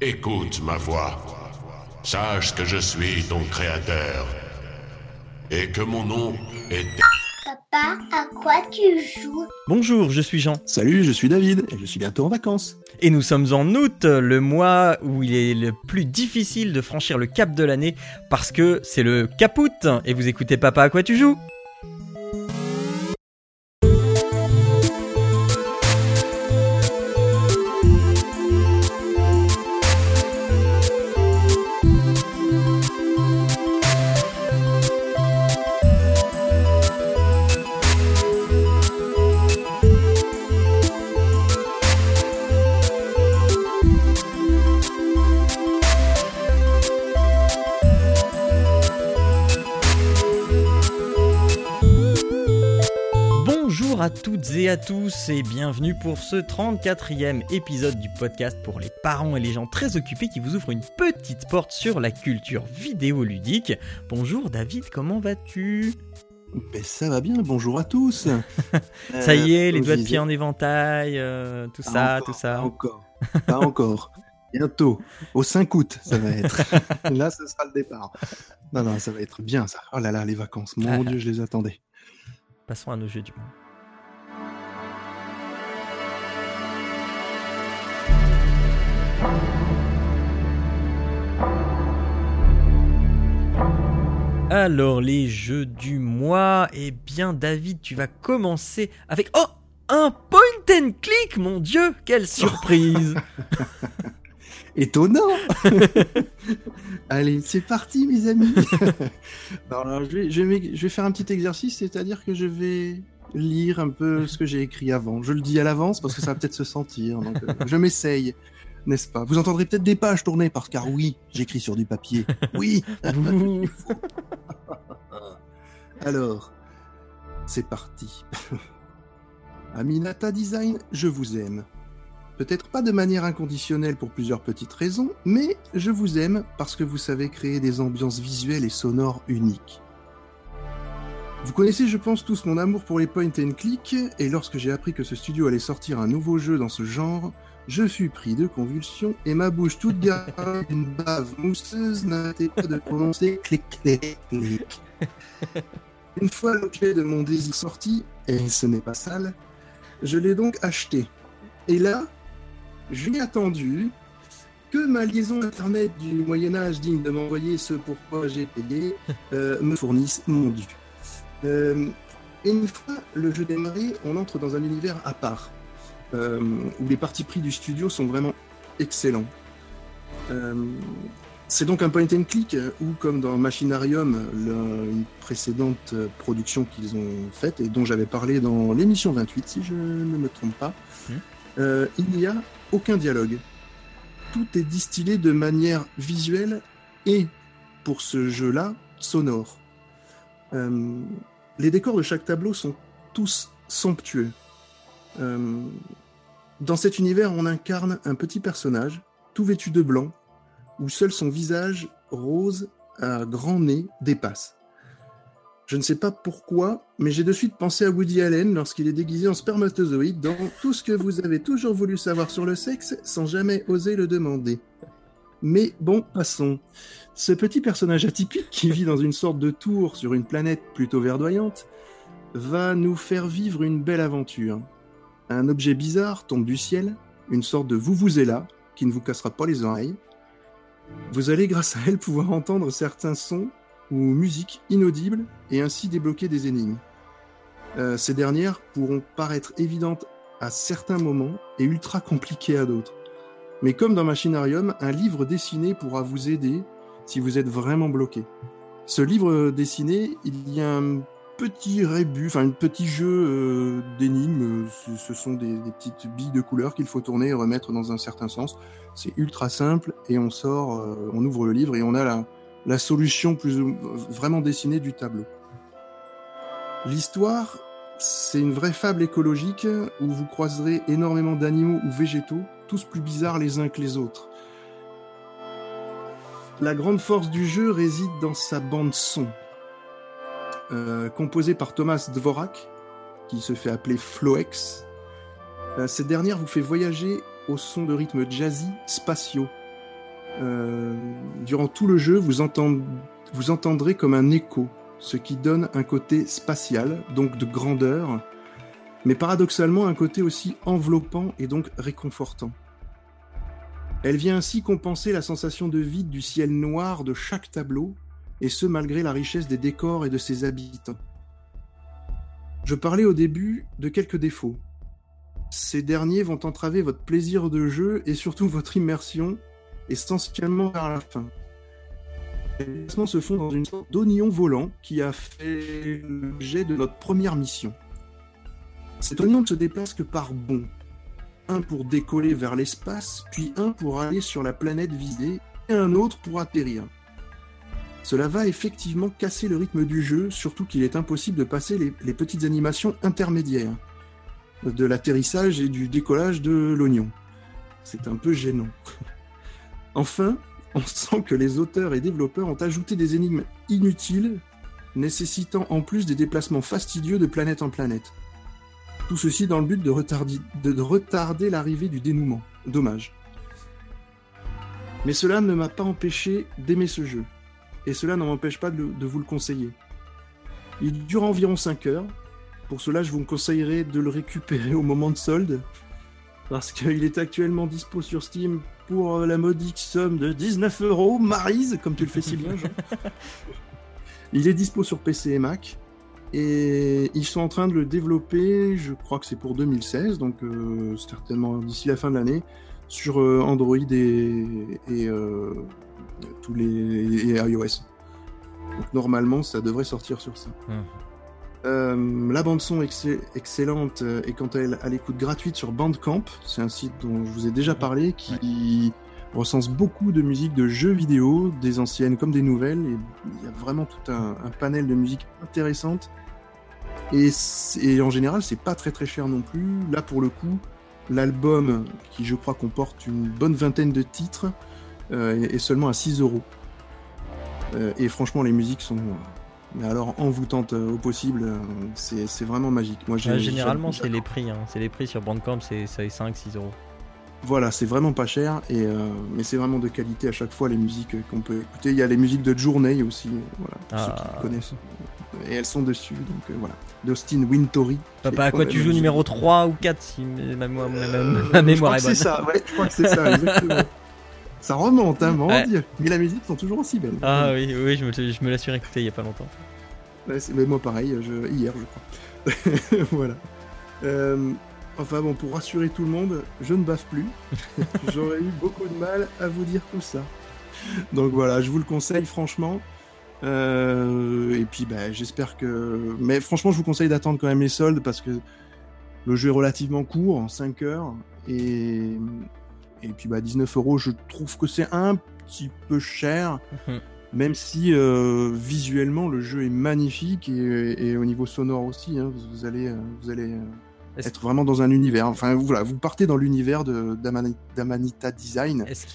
Écoute ma voix. Sache que je suis ton créateur. Et que mon nom est... Papa, à quoi tu joues? Bonjour, je suis Jean. Salut, je suis David et je suis bientôt en vacances. Et nous sommes en août, le mois où il est le plus difficile de franchir le cap de l'année parce que c'est le capout. Et vous écoutez Papa, à quoi tu joues? À toutes et à tous et bienvenue pour ce 34e épisode du podcast pour les parents et les gens très occupés qui vous ouvrent une petite porte sur la culture vidéoludique. Bonjour David, comment vas-tu? Ben, ça va bien, bonjour à tous. Ça y est, les doigts de pied en éventail, euh, tout pas ça, encore, tout ça. Pas encore, pas encore. Bientôt, au 5 août, ça va être. là, ce sera le départ. Non, non, ça va être bien ça. Oh là là, les vacances, mon Ah. Dieu, je les attendais. Passons à nos jeux du monde. Alors les jeux du mois, eh bien David, tu vas commencer avec oh un point and click, mon Dieu, quelle surprise Étonnant Allez, c'est parti, mes amis alors, je, vais, je, vais, faire un petit exercice, c'est-à-dire que je vais lire un peu ce que j'ai écrit avant. Je le dis à l'avance parce que ça va peut-être se sentir. Euh, je m'essaye, n'est-ce pas? Vous entendrez peut-être des pages tourner parce car oui, j'écris sur du papier. Oui. Alors, c'est parti. Aminata Design, je vous aime. Peut-être pas de manière inconditionnelle pour plusieurs petites raisons, mais je vous aime parce que vous savez créer des ambiances visuelles et sonores uniques. Vous connaissez, je pense, tous mon amour pour les point and click, et lorsque j'ai appris que ce studio allait sortir un nouveau jeu dans ce genre, je fus pris de convulsions et ma bouche toute garnie d'une bave mousseuse n'arrêtait pas de prononcer clic clic clic. Une fois l'objet de mon désir sorti, et ce n'est pas sale, je l'ai donc acheté. Et là, j'ai attendu que ma liaison internet du Moyen-Âge digne de m'envoyer ce pourquoi j'ai payé euh, me fournisse mon dû. Euh, et une fois le jeu démarré, on entre dans un univers à part, euh, où les parties pris du studio sont vraiment excellents. Euh, c'est donc un point and click où, comme dans Machinarium, le- une précédente production qu'ils ont faite et dont j'avais parlé dans l'émission 28, si je ne me trompe pas, euh, il n'y a aucun dialogue. Tout est distillé de manière visuelle et, pour ce jeu-là, sonore. Euh, les décors de chaque tableau sont tous somptueux. Euh, dans cet univers, on incarne un petit personnage, tout vêtu de blanc, où seul son visage rose à grand nez dépasse. Je ne sais pas pourquoi, mais j'ai de suite pensé à Woody Allen lorsqu'il est déguisé en spermatozoïde dans tout ce que vous avez toujours voulu savoir sur le sexe sans jamais oser le demander. Mais bon, passons. Ce petit personnage atypique qui vit dans une sorte de tour sur une planète plutôt verdoyante va nous faire vivre une belle aventure. Un objet bizarre tombe du ciel, une sorte de vuvuzela qui ne vous cassera pas les oreilles. Vous allez grâce à elle pouvoir entendre certains sons ou musiques inaudibles et ainsi débloquer des énigmes. Euh, ces dernières pourront paraître évidentes à certains moments et ultra compliquées à d'autres. Mais comme dans Machinarium, un livre dessiné pourra vous aider si vous êtes vraiment bloqué. Ce livre dessiné, il y a un petit rébut, enfin un petit jeu euh, d'énigmes. Ce, ce sont des, petites billes de couleur qu'il faut tourner et remettre dans un certain sens. C'est ultra simple et on sort, euh, on ouvre le livre et on a la, la solution plus vraiment dessinée du tableau. L'histoire, c'est une vraie fable écologique où vous croiserez énormément d'animaux ou végétaux, tous plus bizarres les uns que les autres. La grande force du jeu réside dans sa bande son, euh, composée par Thomas Dvorak, qui se fait appeler Floex. Euh, cette dernière vous fait voyager au son de rythmes jazzy spatiaux, Euh, durant tout le jeu, vous, entend- vous entendrez comme un écho, ce qui donne un côté spatial, donc de grandeur, mais paradoxalement un côté aussi enveloppant et donc réconfortant. Elle vient ainsi compenser la sensation de vide du ciel noir de chaque tableau, et ce malgré la richesse des décors et de ses habitants. Je parlais au début de quelques défauts. Ces derniers vont entraver votre plaisir de jeu et surtout votre immersion, essentiellement vers la fin. Les déplacements se font dans une sorte d'oignon volant qui a fait l'objet de notre première mission. Cet oignon ne se déplace que par bonds. Un pour décoller vers l'espace, puis un pour aller sur la planète visée, et un autre pour atterrir. Cela va effectivement casser le rythme du jeu, surtout qu'il est impossible de passer les, petites animations intermédiaires de l'atterrissage et du décollage de l'oignon. C'est un peu gênant. enfin, on sent que les auteurs et développeurs ont ajouté des énigmes inutiles, nécessitant en plus des déplacements fastidieux de planète en planète. Tout ceci dans le but de retarder l'arrivée du dénouement. Dommage. Mais cela ne m'a pas empêché d'aimer ce jeu. Et cela ne m'empêche pas de, vous le conseiller. Il dure environ 5 heures. Pour cela, je vous conseillerais de le récupérer au moment de solde. Parce qu'il est actuellement dispo sur Steam pour la modique somme de 19 euros. Marise, comme tu le fais si bien, Jean. Il est dispo sur PC et Mac. Et ils sont en train de le développer, je crois que c'est pour 2016, donc euh, certainement d'ici la fin de l'année, sur euh, Android et, et, euh, tous les et iOS. Donc normalement, ça devrait sortir sur ça. Mhm. Euh, la bande son excell- excellente est quant à elle à l'écoute gratuite sur Bandcamp. C'est un site dont je vous ai déjà parlé qui recense beaucoup de musique de jeux vidéo, des anciennes comme des nouvelles. Et il y a vraiment tout un, un panel de musique intéressante. Et, et en général, c'est pas très très cher non plus. Là, pour le coup, l'album, qui je crois comporte une bonne vingtaine de titres, euh, est seulement à 6 euros. Euh, Et franchement, les musiques sont mais alors envoûtantes euh, au possible. euh, C'est vraiment magique. Moi, j'ai- Ouais, généralement, c'est les prix. hein. C'est les prix sur Bandcamp, c'est c'est 5-6 euros. Voilà, c'est vraiment pas cher, et, euh, mais c'est vraiment de qualité à chaque fois les musiques qu'on peut écouter. Il y a les musiques de Journey aussi, voilà, pour ceux Ah. qui connaissent. Et elles sont dessus, donc euh, voilà. D'Austin Wintory. Papa, à quoi tu joues numéro 3 ou 4 si ma, ma- ma- ma- Euh, je mémoire crois est bonne c'est ça, ouais, je crois que c'est ça, exactement. ça remonte, hein, mon Ouais. dieu. Mais la musique sont toujours aussi belles. Ah oui, oui, je me, je me la suis il y a pas longtemps. Ouais, mais moi pareil, je... hier je crois. voilà. Euh, enfin bon, pour rassurer tout le monde, je ne baffe plus. J'aurais eu beaucoup de mal à vous dire tout ça. Donc voilà, je vous le conseille franchement. Euh, et puis bah, j'espère que... Mais franchement, je vous conseille d'attendre quand même les soldes parce que le jeu est relativement court, en 5 heures. Et, et puis bah, 19 euros, je trouve que c'est un petit peu cher. Mhm. Même si euh, visuellement le jeu est magnifique et, et au niveau sonore aussi, hein, vous, vous allez, euh, vous allez être vraiment dans un univers. Enfin voilà, vous partez dans l'univers d'Amanita Design Est-ce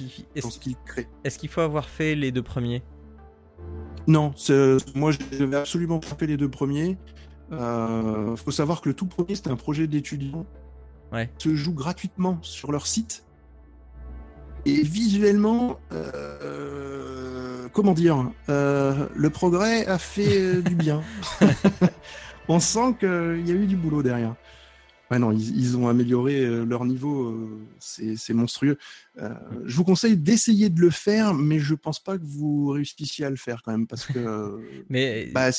qu'il crée. est-ce qu'il faut avoir fait les deux premiers? Non, moi je vais absolument frapper les deux premiers. Euh, faut savoir que le tout premier c'était un projet d'étudiants Ouais. se joue gratuitement sur leur site. Et visuellement, euh, comment dire, euh, le progrès a fait du bien. On sent qu'il y a eu du boulot derrière. Ouais, non, ils, ils ont amélioré euh, leur niveau, euh, c'est monstrueux. Euh, je vous conseille d'essayer de le faire, mais je pense pas que vous réussissiez à le faire quand même, parce que Mais bah,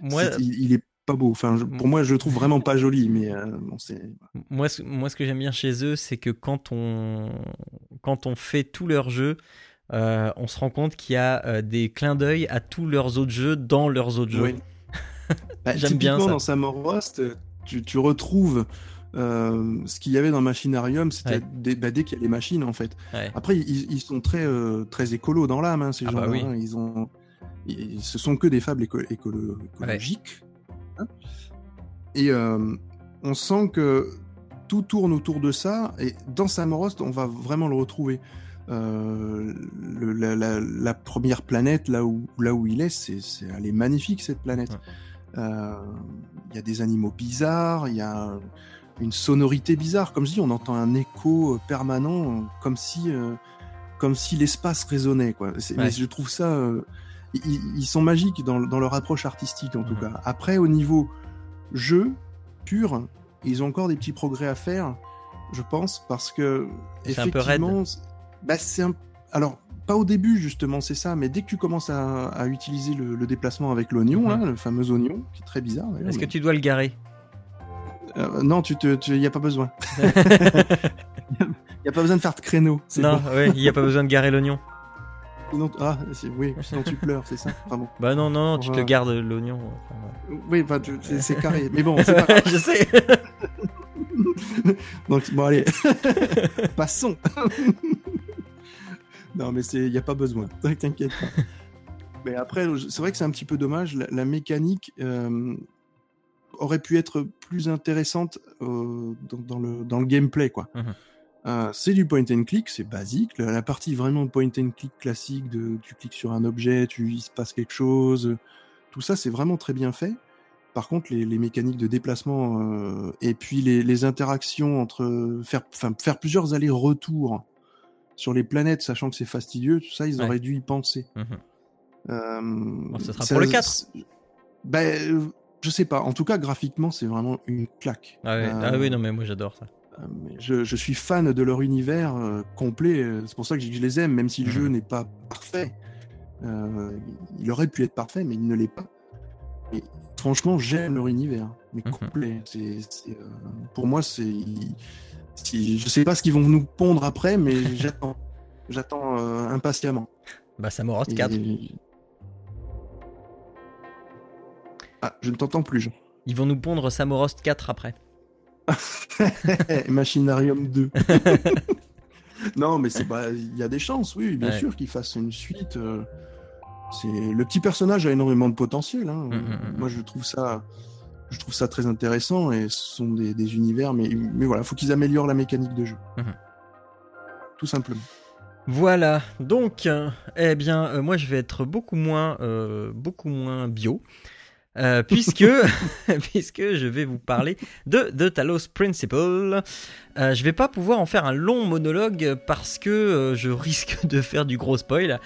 moi, il, il est pas beau. Enfin, je- pour moi, je le trouve vraiment pas joli, mais euh, bon, c'est. moi, ce, moi, ce que j'aime bien chez eux, c'est que quand on, quand on fait tous leurs jeux, euh, on se rend compte qu'il y a euh, des clins d'œil à tous leurs autres jeux dans leurs autres jeux. Oui. Bah, J'aime bien ça. dans Samorost, tu, tu retrouves euh, ce qu'il y avait dans Machinarium, c'était Ouais. bah, dès qu'il y a les machines en fait. Ouais. Après, ils, ils sont très euh, très écolos dans l'âme, hein, ces Ah gens-là. bah oui. hein. Ils ont, ils, ce sont que des fables éco- écolo- écologiques. hein. Et euh, on sent que tout tourne autour de ça. Et dans Samorost, on va vraiment le retrouver. Euh, le- la, la- la première planète, là où, là où il est, c'est- elle est magnifique cette planète. Euh, Il y a des animaux bizarres, il y a une sonorité bizarre. Comme je dis, on entend un écho permanent, comme si, euh, comme si l'espace résonnait. Quoi. C'est- Ouais. Mais je trouve ça. euh, ils, ils sont magiques dans, dans leur approche artistique, en tout Mhm. cas. Après, au niveau jeu pur, ils ont encore des petits progrès à faire, je pense, parce que. C'est un peu raide. bah, c'est un. Alors, pas au début, justement, c'est ça, mais dès que tu commences à, à utiliser le, le déplacement avec l'oignon, Mhm. là, le fameux oignon, qui est très bizarre. Est-ce que tu dois le garer Euh, non, tu te, tu, y a pas besoin. y a pas besoin de faire de créneau. Non, bon. ouais, il n'y a pas besoin de garer l'oignon. Sinon, ah, oui, sinon tu pleures, c'est ça. Enfin bon. Bah non, non, non, tu te Voilà. gardes l'oignon. enfin, Oui, c'est carré. Mais bon, c'est pas. Je sais. Donc, bon, allez. Passons. Non, mais il n'y a pas besoin. T'inquiète pas. Mais après, c'est vrai que c'est un petit peu dommage. La, la mécanique euh, aurait pu être plus intéressante euh, dans, dans le, dans le gameplay, quoi. Mhm. Euh, c'est du point and click, c'est basique. La, la partie vraiment point and click classique de tu cliques sur un objet, tu il se passe quelque chose, tout ça c'est vraiment très bien fait. Par contre, les, les mécaniques de déplacement euh, et puis les, les interactions entre faire, faire plusieurs allers-retours sur les planètes, sachant que c'est fastidieux, tout ça, ils Ouais. auraient dû y penser. Euh, ce sera ça- pour le 4. c'est- Ben, euh, je sais pas. En tout cas, graphiquement, c'est vraiment une claque. Ah, ouais. Euh, ah oui, non, mais moi j'adore ça. je, je suis fan de leur univers euh, complet. C'est pour ça que je, les aime, même si le Mhm. jeu n'est pas parfait. Il aurait pu être parfait, mais il ne l'est pas. Et franchement, j'aime leur univers, mais Mhm. complet. C'est, pour moi, c'est. Si- je sais pas ce qu'ils vont nous pondre après, mais j'attends. J'attends euh, impatiemment. Bah, Samorost Et- 4. Ah, je ne t'entends plus, Jean. Ils vont nous pondre Samorost 4 après. Machinarium 2. non, mais c'est pas. Il y a des chances, oui, bien Ouais. sûr, qu'ils fassent une suite. euh, C'est le petit personnage a énormément de potentiel. hein. Mm, mm, mm. Moi, je trouve ça, je trouve ça très intéressant et ce sont des, des univers, mais mais voilà, faut qu'ils améliorent la mécanique de jeu. Mhm. Tout simplement. Voilà, donc, eh bien, euh, moi je vais être beaucoup moins, euh, beaucoup moins bio, euh, puisque, puisque je vais vous parler de The Talos Principle. Je vais pas pouvoir en faire un long monologue parce que je risque de faire du gros spoil.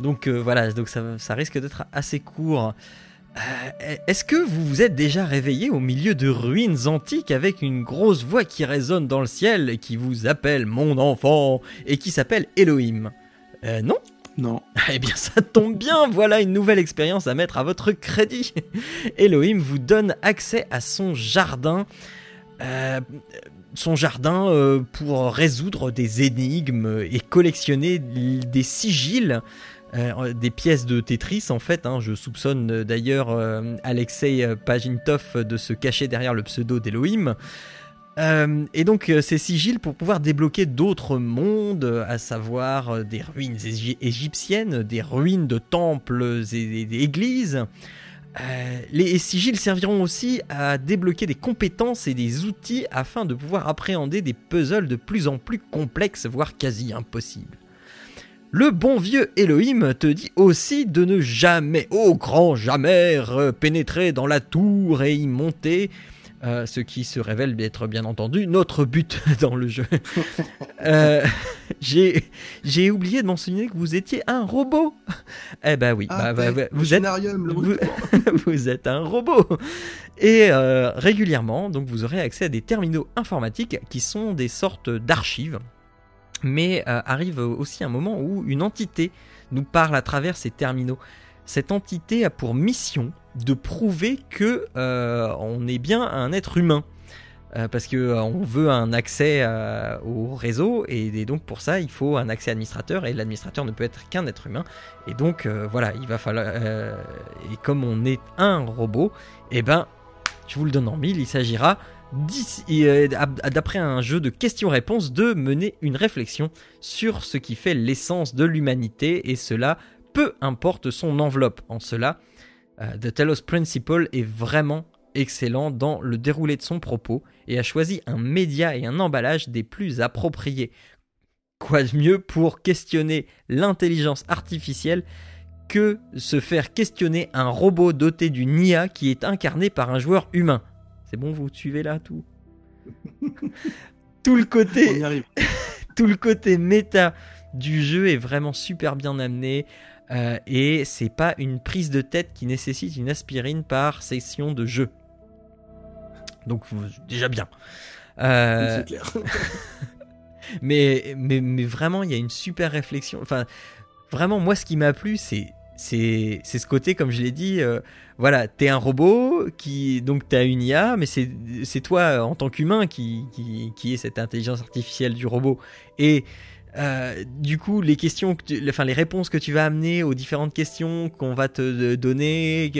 Donc voilà, donc ça, ça risque d'être assez court. Euh, Est-ce que vous vous êtes déjà réveillé au milieu de ruines antiques avec une grosse voix qui résonne dans le ciel et qui vous appelle mon enfant et qui s'appelle Elohim? Euh, Non? Non. Eh bien, ça tombe bien, voilà une nouvelle expérience à mettre à votre crédit. Elohim vous donne accès à son jardin. euh, son jardin euh, pour résoudre des énigmes et collectionner des sigils, euh, des pièces de Tetris en fait. hein. je soupçonne euh, d'ailleurs euh, Alexei Pagintov de se cacher derrière le pseudo d'Elohim. Et donc ces sigils pour pouvoir débloquer d'autres mondes, à savoir des ruines égy- égyptiennes, des ruines de temples et d'églises. Les sigils serviront aussi à débloquer des compétences et des outils afin de pouvoir appréhender des puzzles de plus en plus complexes, voire quasi impossibles. Le bon vieux Elohim te dit aussi de ne jamais, au grand jamais, pénétrer dans la tour et y monter, euh, ce qui se révèle être bien entendu notre but dans le jeu. Euh, J'ai oublié de mentionner que vous étiez un robot. Eh ben oui, Ah, bah, bah, êtes vous êtes un robot. Et euh, régulièrement, donc vous aurez accès à des terminaux informatiques qui sont des sortes d'archives. Mais euh, arrive aussi un moment où une entité nous parle à travers ces terminaux. Cette entité a pour mission de prouver que euh, on est bien un être humain. Euh, parce que euh, on veut un accès au réseau et, donc pour ça il faut un accès administrateur et l'administrateur ne peut être qu'un être humain et donc voilà il va falloir et comme on est un robot et ben je vous le donne en mille il s'agira d'après un jeu de questions-réponses de mener une réflexion sur ce qui fait l'essence de l'humanité et cela peu importe son enveloppe en cela euh, The Telos Principle est vraiment excellent dans le déroulé de son propos et a choisi un média et un emballage des plus appropriés. Quoi de mieux pour questionner l'intelligence artificielle que se faire questionner un robot doté d'une IA qui est incarné par un joueur humain? C'est bon, vous suivez là tout Tout le On côté y arrive. tout le côté méta du jeu est vraiment super bien amené. euh, et c'est pas une prise de tête qui nécessite une aspirine par session de jeu. Donc déjà bien. Euh, C'est clair. mais, mais, mais vraiment, il y a une super réflexion. Enfin, vraiment, moi, ce qui m'a plu, c'est. C'est ce côté, comme je l'ai dit, euh, voilà, t'es un robot, qui donc t'as une IA, mais c'est toi euh, en tant qu'humain qui, qui, qui est cette intelligence artificielle du robot. Et euh, du coup, les questions, que tu- enfin les réponses que tu vas amener aux différentes questions qu'on va te donner,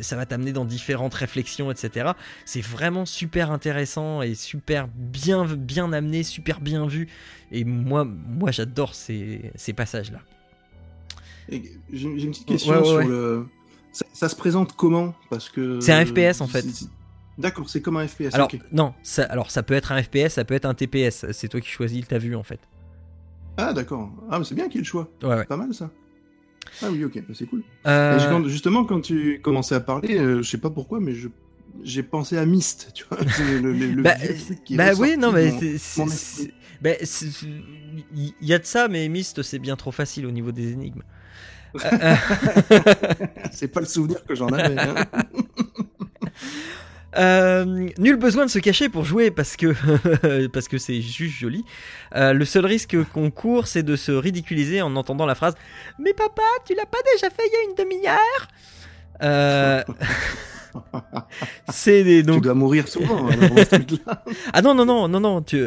ça va t'amener dans différentes réflexions, etc. C'est vraiment super intéressant et super bien, bien amené, super bien vu. Et moi, moi j'adore ces, ces passages-là. J'ai une petite question Ouais, ouais, sur ouais. le. Ça, ça se présente comment? Parce que. C'est un FPS, en fait. D'accord, c'est comme un FPS. Alors, non, ça, alors ça peut être un FPS, ça peut être un TPS. C'est toi qui choisis ta vue en fait. Ah, d'accord. Ah, mais c'est bien qu'il y ait le choix. Ouais, ouais. Pas mal ça. Ah oui, ok, bah, c'est cool. Euh, Et quand- justement, quand tu commençais à parler, euh, je sais pas pourquoi, mais je j'ai pensé à Myst, tu vois. Le, le- le bah, vieux truc qui est bah oui, non, mais esprit. bah, il y a de ça, mais Myst c'est bien trop facile au niveau des énigmes. C'est pas le souvenir que j'en avais. hein. Euh, nul besoin de se cacher pour jouer parce que parce que c'est juste joli. Euh, le seul risque qu'on court, c'est de se ridiculiser en entendant la phrase "Mais papa, tu l'as pas déjà fait il y a une demi-heure? Euh, C'est des tu dois mourir souvent. hein, ah non non non non non tu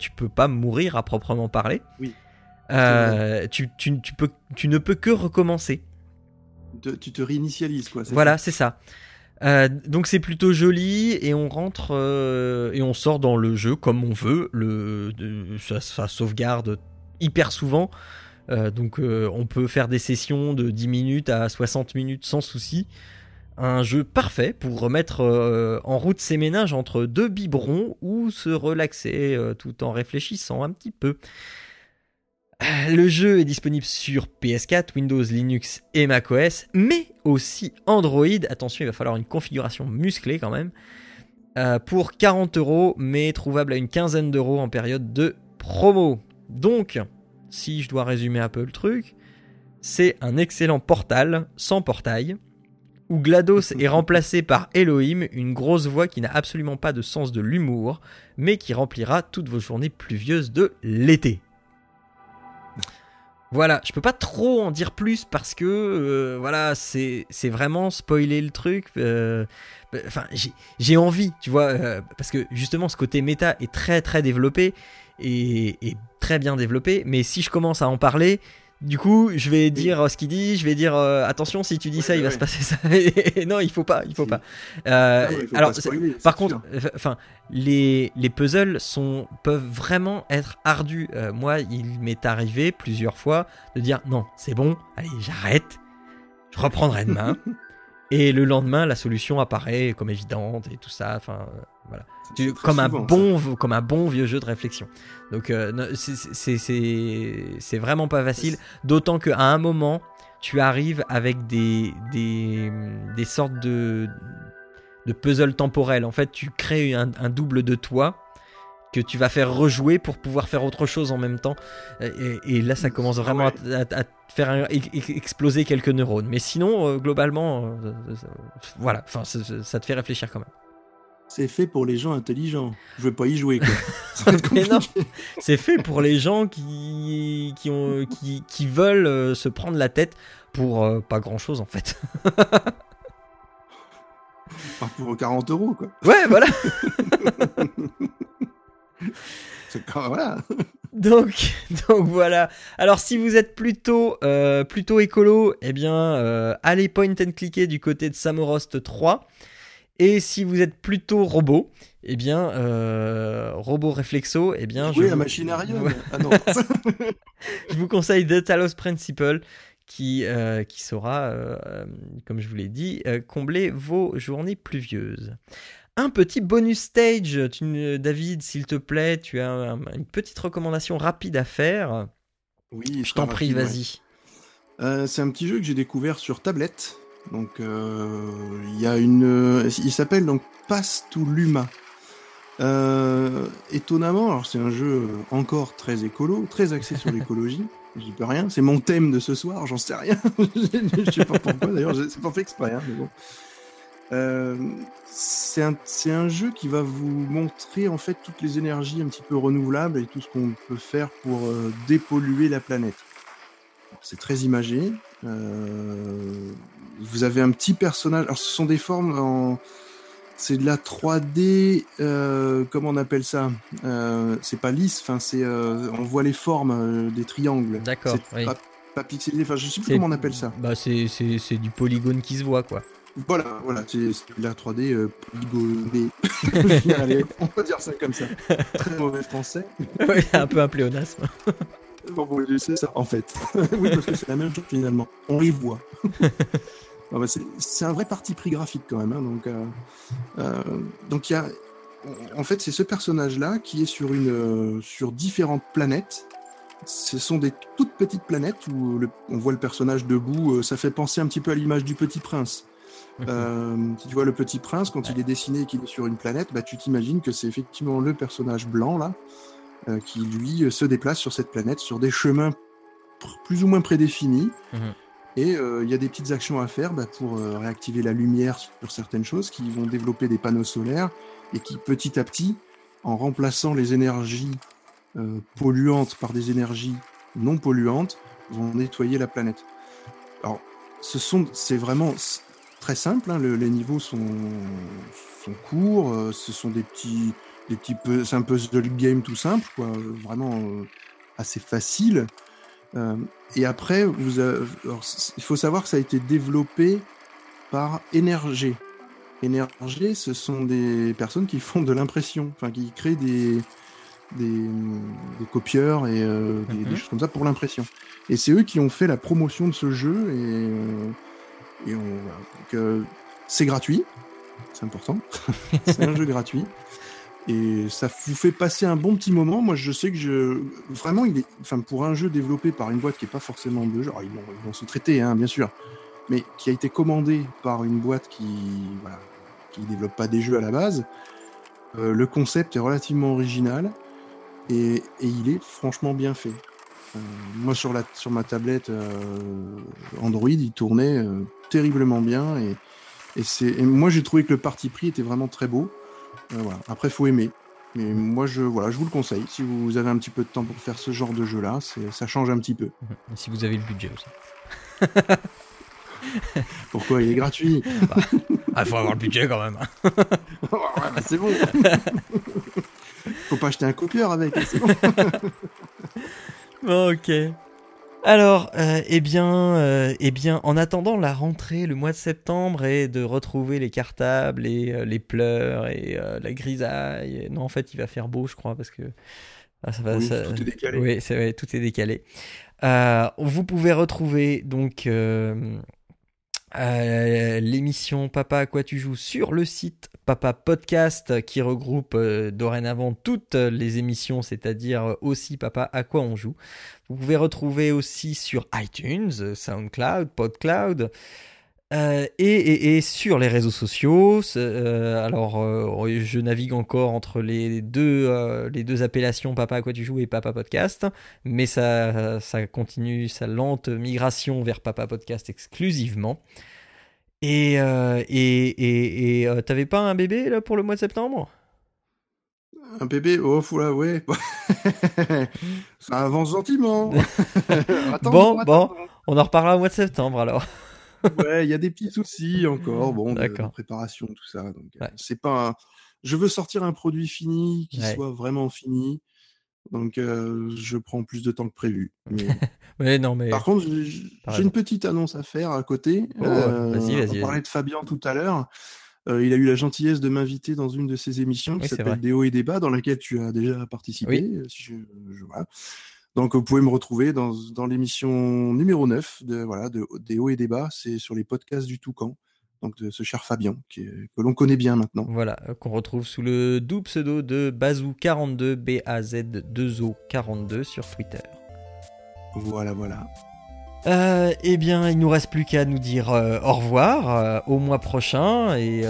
tu peux pas mourir à proprement parler. Oui. Euh, tu, tu, tu peux tu ne peux que recommencer. Te- tu te réinitialises, quoi. Voilà, c'est ça. Euh, donc c'est plutôt joli et on rentre euh, et on sort dans le jeu comme on veut. Le, de- ça, ça sauvegarde hyper souvent. Euh, donc euh, on peut faire des sessions de 10 minutes à 60 minutes sans souci. Un jeu parfait pour remettre euh, en route ses ménages entre deux biberons ou se relaxer euh, tout en réfléchissant un petit peu. Le jeu est disponible sur PS4, Windows, Linux et macOS, mais aussi Android. Attention, il va falloir une configuration musclée quand même. Euh, pour 40 euros, mais trouvable à une quinzaine d'euros en période de promo. Donc, si je dois résumer un peu le truc, c'est un excellent portal sans portail, où GLaDOS est remplacé par Elohim, une grosse voix qui n'a absolument pas de sens de l'humour, mais qui remplira toutes vos journées pluvieuses de l'été. Voilà, je peux pas trop en dire plus parce que euh, voilà, c'est vraiment spoiler le truc. euh, bah, Enfin, j'ai- j'ai envie, tu vois, euh, parce que justement ce côté méta est très très développé et, et très bien développé. Mais si je commence à en parler, du coup, je vais dire euh, ce qu'il dit, je vais dire euh, attention si tu dis ça, il va se passer ça. Et non, il faut pas, il faut pas. Euh, Ah faut alors, pas spoiler, par contre, enfin, les, les puzzles sont, peuvent vraiment être ardus. Euh, moi, il m'est arrivé plusieurs fois de dire non, c'est bon, allez, j'arrête, je reprendrai demain. et le lendemain, la solution apparaît comme évidente et tout ça. Enfin, euh, voilà. Tu- comme un ça. bon, comme un bon vieux jeu de réflexion. Donc, euh, c'est- vraiment pas facile. D'autant qu'à un moment, tu arrives avec des, des, des sortes de, de puzzles temporels. En fait, tu crées un, un double de toi que tu vas faire rejouer pour pouvoir faire autre chose en même temps. Et, et là, ça commence Ah vraiment ouais. à, à- à faire un- exploser quelques neurones. Mais sinon, euh, globalement, euh, euh, voilà, enfin, ça- te fait réfléchir quand même. C'est fait pour les gens intelligents. Je veux pas y jouer, quoi. Mais non. C'est fait pour les gens qui, qui, ont, qui, qui veulent euh, se prendre la tête pour euh, pas grand chose en fait. Pas pour 40 euros, quoi. Ouais, voilà. C'est quand voilà. Donc, donc voilà. Alors si vous êtes plutôt, euh, plutôt écolo, eh bien euh, allez point and cliquer du côté de Samorost 3. Et si vous êtes plutôt robot, eh bien euh, robot réflexo, eh bien je Oui, vous- machine rien. Ouais. Ah non. je vous conseille The Talos Principle qui, euh, qui saura, euh, comme je vous l'ai dit, combler vos journées pluvieuses. Un petit bonus stage, tu, David, s'il te plaît, tu as un- une petite recommandation rapide à faire. oui, Je t'en prie, ouais. vas-y. Euh, c'est un petit jeu que j'ai découvert sur tablette. Donc, euh, il y a une. euh, il s'appelle donc Pass to Luma. Étonnamment, alors c'est un jeu encore très écolo, très axé sur l'écologie. J'y peux rien. C'est mon thème de ce soir, j'en sais rien. je sais pas pourquoi d'ailleurs, c'est pas fait exprès, hein, mais bon. Euh, c'est un, un jeu qui va vous montrer en fait toutes les énergies un petit peu renouvelables et tout ce qu'on peut faire pour euh, dépolluer la planète. C'est très imagé. Euh, vous avez un petit personnage. Alors, ce sont des formes en. C'est de la 3D. Euh, comment on appelle ça? C'est pas lisse. Enfin, c'est. on voit les formes des triangles. D'accord, C'est oui. pas, pas pixelisé. Enfin, je sais plus comment on appelle ça. Bah, c'est du polygone qui se voit, quoi. Voilà, voilà. C'est la 3D euh, polygonée. Allez, on va dire ça comme ça. Très mauvais français. Ouais, un peu un pléonasme. Bon, c'est ça, en fait. oui, parce que c'est la même chose finalement. On les voit. Bah, c'est un vrai parti pris graphique quand même. hein, donc, euh, euh, donc y a, en fait, c'est ce personnage-là qui est sur une, euh, sur différentes planètes. Ce sont des toutes petites planètes où le- on voit le personnage debout. euh, ça fait penser un petit peu à l'image du Petit Prince. Euh, si tu vois le Petit Prince, quand il est dessiné et qu'il est sur une planète, bah, tu t'imagines que c'est effectivement le personnage blanc là, euh, qui lui euh, se déplace sur cette planète sur des chemins plus ou moins prédéfinis. Mhm. Et euh, il y a des petites actions à faire bah, pour réactiver la lumière sur certaines choses qui vont développer des panneaux solaires et qui petit à petit, en remplaçant les énergies polluantes par des énergies non polluantes, vont nettoyer la planète. Alors, ce sont, c'est vraiment très simple. hein, le- les niveaux sont, sont courts. euh, ce sont des petits, des petits peu, c'est un puzzle game tout simple, quoi. Vraiment euh, assez facile. Euh, et après, vous avez- alors, c- il faut savoir que ça a été développé par Energy. Energy, ce sont des personnes qui font de l'impression, enfin qui créent des, des, des copieurs et euh, des, des Mhm. choses comme ça pour l'impression. Et c'est eux qui ont fait la promotion de ce jeu et, euh, et on, c'est gratuit, c'est important. c'est un jeu gratuit. Et ça vous fait passer un bon petit moment. Moi, je sais que je. Vraiment, il est. Enfin, pour un jeu développé par une boîte qui n'est pas forcément de genre, ils vont, ils vont se traiter, hein, bien sûr. Mais qui a été commandé par une boîte qui. Voilà. Qui développe pas des jeux à la base. euh, le concept est relativement original. Et, et il est franchement bien fait. Euh, moi, sur, la, sur ma tablette euh, Android, il tournait euh, terriblement bien. Et, et, moi, j'ai trouvé que le parti pris était vraiment très beau. Euh, voilà. Après, faut aimer. Mais moi, je, voilà, je vous le conseille. Si vous avez un petit peu de temps pour faire ce genre de jeu-là, c'est, ça change un petit peu. Mhm. Si vous avez le budget aussi. Pourquoi? Il est gratuit. Ah, faut avoir le budget quand même. hein. ouais, bah, c'est bon. faut pas acheter un copieur avec. Bon. ok. Alors, euh, eh bien, euh, eh bien, en attendant la rentrée, le mois de septembre, et de retrouver les cartables, et euh, les pleurs, et euh, la grisaille. et- Non, en fait, il va faire beau, je crois, parce que ah, ça va. Oui, ça- tout est décalé. Oui, c'est vrai, tout est décalé. Euh, vous pouvez retrouver donc euh, euh, l'émission Papa à quoi tu joues sur le site Papa Podcast qui regroupe euh, dorénavant toutes les émissions, c'est-à-dire aussi Papa à quoi on joue. Vous pouvez retrouver aussi sur iTunes, SoundCloud, PodCloud. Euh, et, et- et sur les réseaux sociaux, euh, alors euh, je navigue encore entre les deux, les deux appellations Papa à quoi tu joues et Papa Podcast, mais ça, ça continue sa lente migration vers Papa Podcast exclusivement. Et, et, t'avais pas un bébé là pour le mois de septembre? Un bébé, oh, faut là, ouais. ça avance gentiment. Attends, Bon, attends. bon. On en reparlera au mois de septembre alors. Ouais, il y a des petits soucis encore, bon, de, de préparation, tout ça. Donc, euh, Ouais. c'est pas. un- Je veux sortir un produit fini qui Ouais. soit vraiment fini. Donc, euh, je prends plus de temps que prévu. Mais, Mais non, mais par contre, j'ai une petite annonce à faire à côté. Oh, vas-y, vas-y, On vas-y. parlait de Fabien tout à l'heure. Euh, il a eu la gentillesse de m'inviter dans une de ses émissions qui Oui, s'appelle. Des hauts et des bas, dans laquelle tu as déjà participé. Oui. euh, si je, je- voilà. Donc, vous pouvez me retrouver dans, dans l'émission numéro 9 de, voilà, de, des hauts et des bas. C'est sur les podcasts du Toucan. Donc, de ce cher Fabien, qui est- que l'on connaît bien maintenant. Voilà, euh, qu'on retrouve sous le doux pseudo de Bazou42, B-A-Z-2-O 42 sur Twitter. Voilà, voilà. Euh, eh bien, il nous reste plus qu'à nous dire euh, au revoir euh, au mois prochain et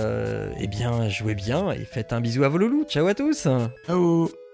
eh bien jouez bien et faites un bisou à vos loulous. Ciao à tous. Ciao